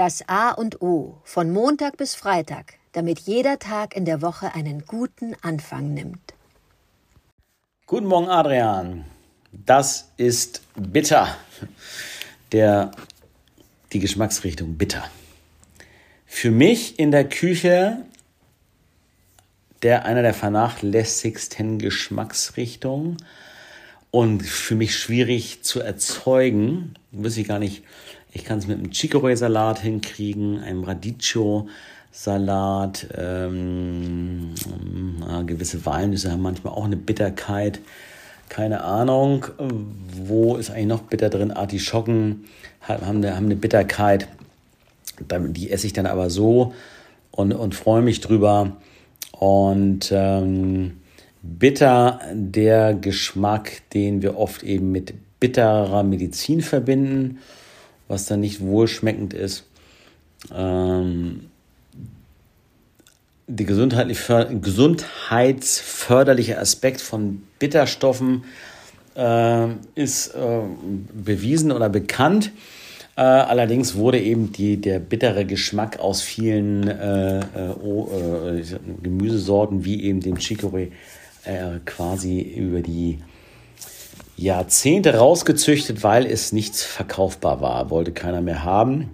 Das A und O von Montag bis Freitag, damit jeder Tag in der Woche einen guten Anfang nimmt. Guten Morgen, Adrian. Das ist bitter. Der, die Geschmacksrichtung bitter. Für mich in der Küche der einer der vernachlässigsten Geschmacksrichtungen und für mich schwierig zu erzeugen. Wüsste ich gar nicht. Ich kann es mit einem Chicorée-Salat hinkriegen, einem Radicchio-Salat, ähm, äh, gewisse Walnüsse haben manchmal auch eine Bitterkeit. Keine Ahnung, wo ist eigentlich noch bitter drin? Artischocken haben eine, haben eine Bitterkeit. Die esse ich dann aber so und, und freue mich drüber. Und ähm, bitter der Geschmack, den wir oft eben mit bitterer Medizin verbinden, was dann nicht wohlschmeckend ist. Ähm, der gesundheitsförderliche Aspekt von Bitterstoffen äh, ist äh, bewiesen oder bekannt. Äh, allerdings wurde eben die, der bittere Geschmack aus vielen äh, oh, Gemüsesorten wie eben dem Chicorée quasi über die Jahrzehnte rausgezüchtet, weil es nichts verkaufbar war, wollte keiner mehr haben.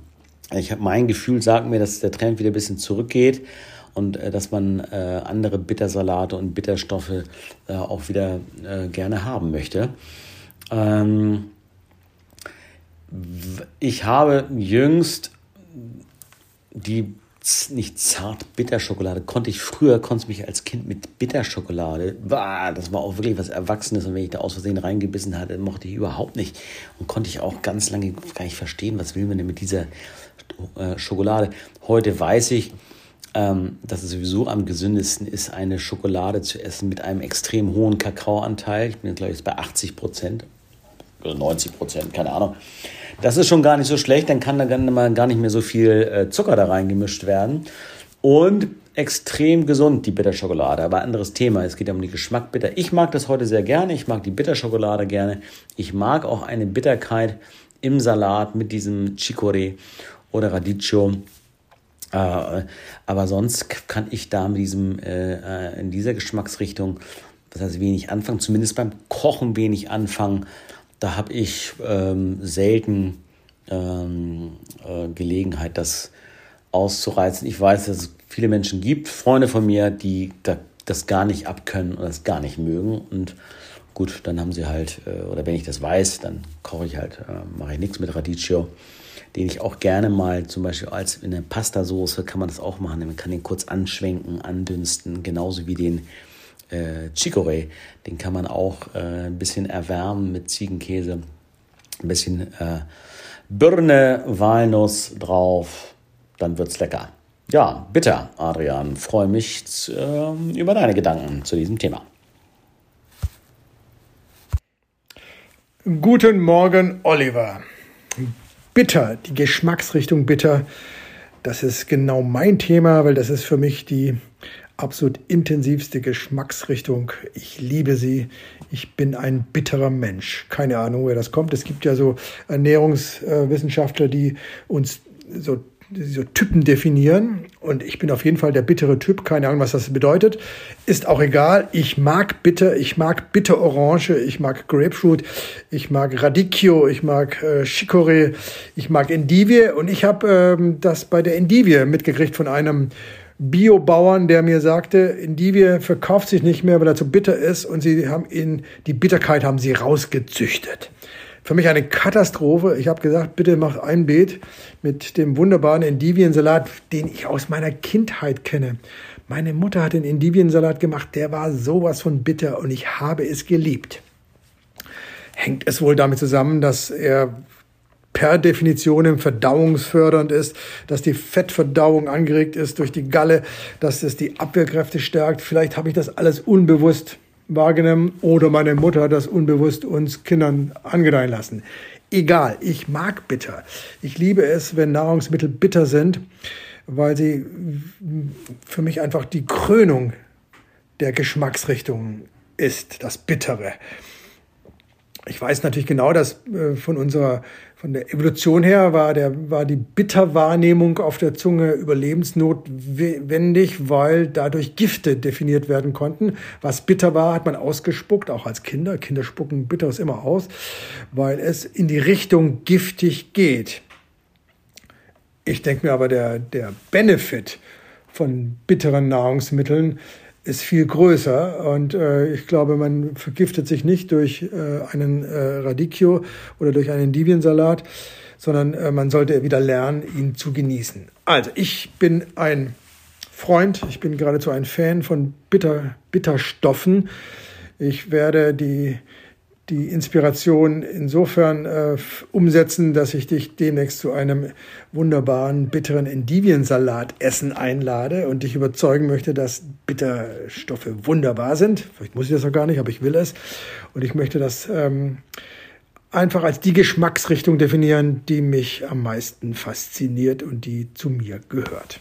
Ich habe mein Gefühl, sagt mir, dass der Trend wieder ein bisschen zurückgeht und äh, dass man äh, andere Bittersalate und Bitterstoffe äh, auch wieder äh, gerne haben möchte. Ähm, ich habe jüngst die nicht zart Bitterschokolade? Konnte ich früher konnte mich als Kind mit Bitterschokolade das war auch wirklich was Erwachsenes. Und wenn ich da aus Versehen reingebissen hatte mochte ich überhaupt nicht. Und konnte ich auch ganz lange gar nicht verstehen was will man denn mit dieser äh, Schokolade? Heute weiß ich ähm, dass es sowieso am gesündesten ist, eine Schokolade zu essen mit einem extrem hohen Kakaoanteil. Ich bin glaube ich bei 80 Prozent oder 90 Prozent, keine Ahnung. Das ist schon gar nicht so schlecht, dann kann da gar nicht mehr so viel äh, Zucker da reingemischt werden. Und extrem gesund, die Bitterschokolade. Aber anderes Thema. Es geht um den Geschmack bitter. Ich mag das heute sehr gerne. Ich mag die Bitterschokolade gerne. Ich mag auch eine Bitterkeit im Salat mit diesem Chicorée oder Radicchio. Äh, aber sonst kann ich da mit diesem, äh, in dieser Geschmacksrichtung, das heißt wenig anfangen, zumindest beim Kochen wenig anfangen. Da habe ich ähm, selten ähm, äh, Gelegenheit, das auszureizen. Ich weiß, dass es viele Menschen gibt, Freunde von mir, die da, das gar nicht abkönnen oder das gar nicht mögen. Und gut, dann haben sie halt, äh, oder wenn ich das weiß, dann koche ich halt, äh, mache ich nichts mit Radicchio den ich auch gerne mal zum Beispiel als in der Pastasoße kann man das auch machen. Man kann den kurz anschwenken, andünsten, genauso wie den äh, Chicorée. Den kann man auch äh, ein bisschen erwärmen mit Ziegenkäse, ein bisschen äh, Birne, Walnuss drauf, dann wird's lecker. Ja, bitte, Adrian, freue mich äh, über deine Gedanken zu diesem Thema. Guten Morgen, Oliver bitter, die Geschmacksrichtung bitter. Das ist genau mein Thema, weil das ist für mich die absolut intensivste Geschmacksrichtung. Ich liebe sie. Ich bin ein bitterer Mensch. Keine Ahnung, woher das kommt. Es gibt ja so Ernährungswissenschaftler, die uns so so Typen definieren. Und ich bin auf jeden Fall der bittere Typ. Keine Ahnung, was das bedeutet. Ist auch egal. Ich mag bitter. Ich mag bitter Orange. Ich mag Grapefruit. Ich mag Radicchio. Ich mag äh, Chicorée. Ich mag Endivie. Und ich habe ähm, das bei der Endivie mitgekriegt von einem Biobauern, der mir sagte, Endivie verkauft sich nicht mehr, weil er zu bitter ist. Und sie haben ihn, die Bitterkeit haben sie rausgezüchtet für mich eine Katastrophe. Ich habe gesagt, bitte mach ein Beet mit dem wunderbaren Endiviensalat, den ich aus meiner Kindheit kenne. Meine Mutter hat den Endiviensalat gemacht, der war sowas von bitter und ich habe es geliebt. Hängt es wohl damit zusammen, dass er per Definition verdauungsfördernd ist, dass die Fettverdauung angeregt ist durch die Galle, dass es die Abwehrkräfte stärkt. Vielleicht habe ich das alles unbewusst wahrgenommen oder meine Mutter hat das unbewusst uns Kindern angedeihen lassen. Egal, ich mag bitter. Ich liebe es, wenn Nahrungsmittel bitter sind, weil sie für mich einfach die Krönung der Geschmacksrichtung ist, das Bittere. Ich weiß natürlich genau, dass äh, von unserer, von der Evolution her war der, war die Bitterwahrnehmung auf der Zunge überlebensnotwendig, weil dadurch Gifte definiert werden konnten. Was bitter war, hat man ausgespuckt, auch als Kinder. Kinder spucken Bitteres immer aus, weil es in die Richtung giftig geht. Ich denke mir aber, der, der Benefit von bitteren Nahrungsmitteln ist viel größer und äh, ich glaube, man vergiftet sich nicht durch äh, einen äh, Radicchio oder durch einen Diviensalat, sondern äh, man sollte wieder lernen, ihn zu genießen. Also, ich bin ein Freund, ich bin geradezu ein Fan von Bitter, Bitterstoffen. Ich werde die die Inspiration insofern äh, umsetzen, dass ich dich demnächst zu einem wunderbaren bitteren Endiviensalat-Essen einlade und dich überzeugen möchte, dass Bitterstoffe wunderbar sind. Vielleicht muss ich das noch gar nicht, aber ich will es. Und ich möchte das ähm, einfach als die Geschmacksrichtung definieren, die mich am meisten fasziniert und die zu mir gehört.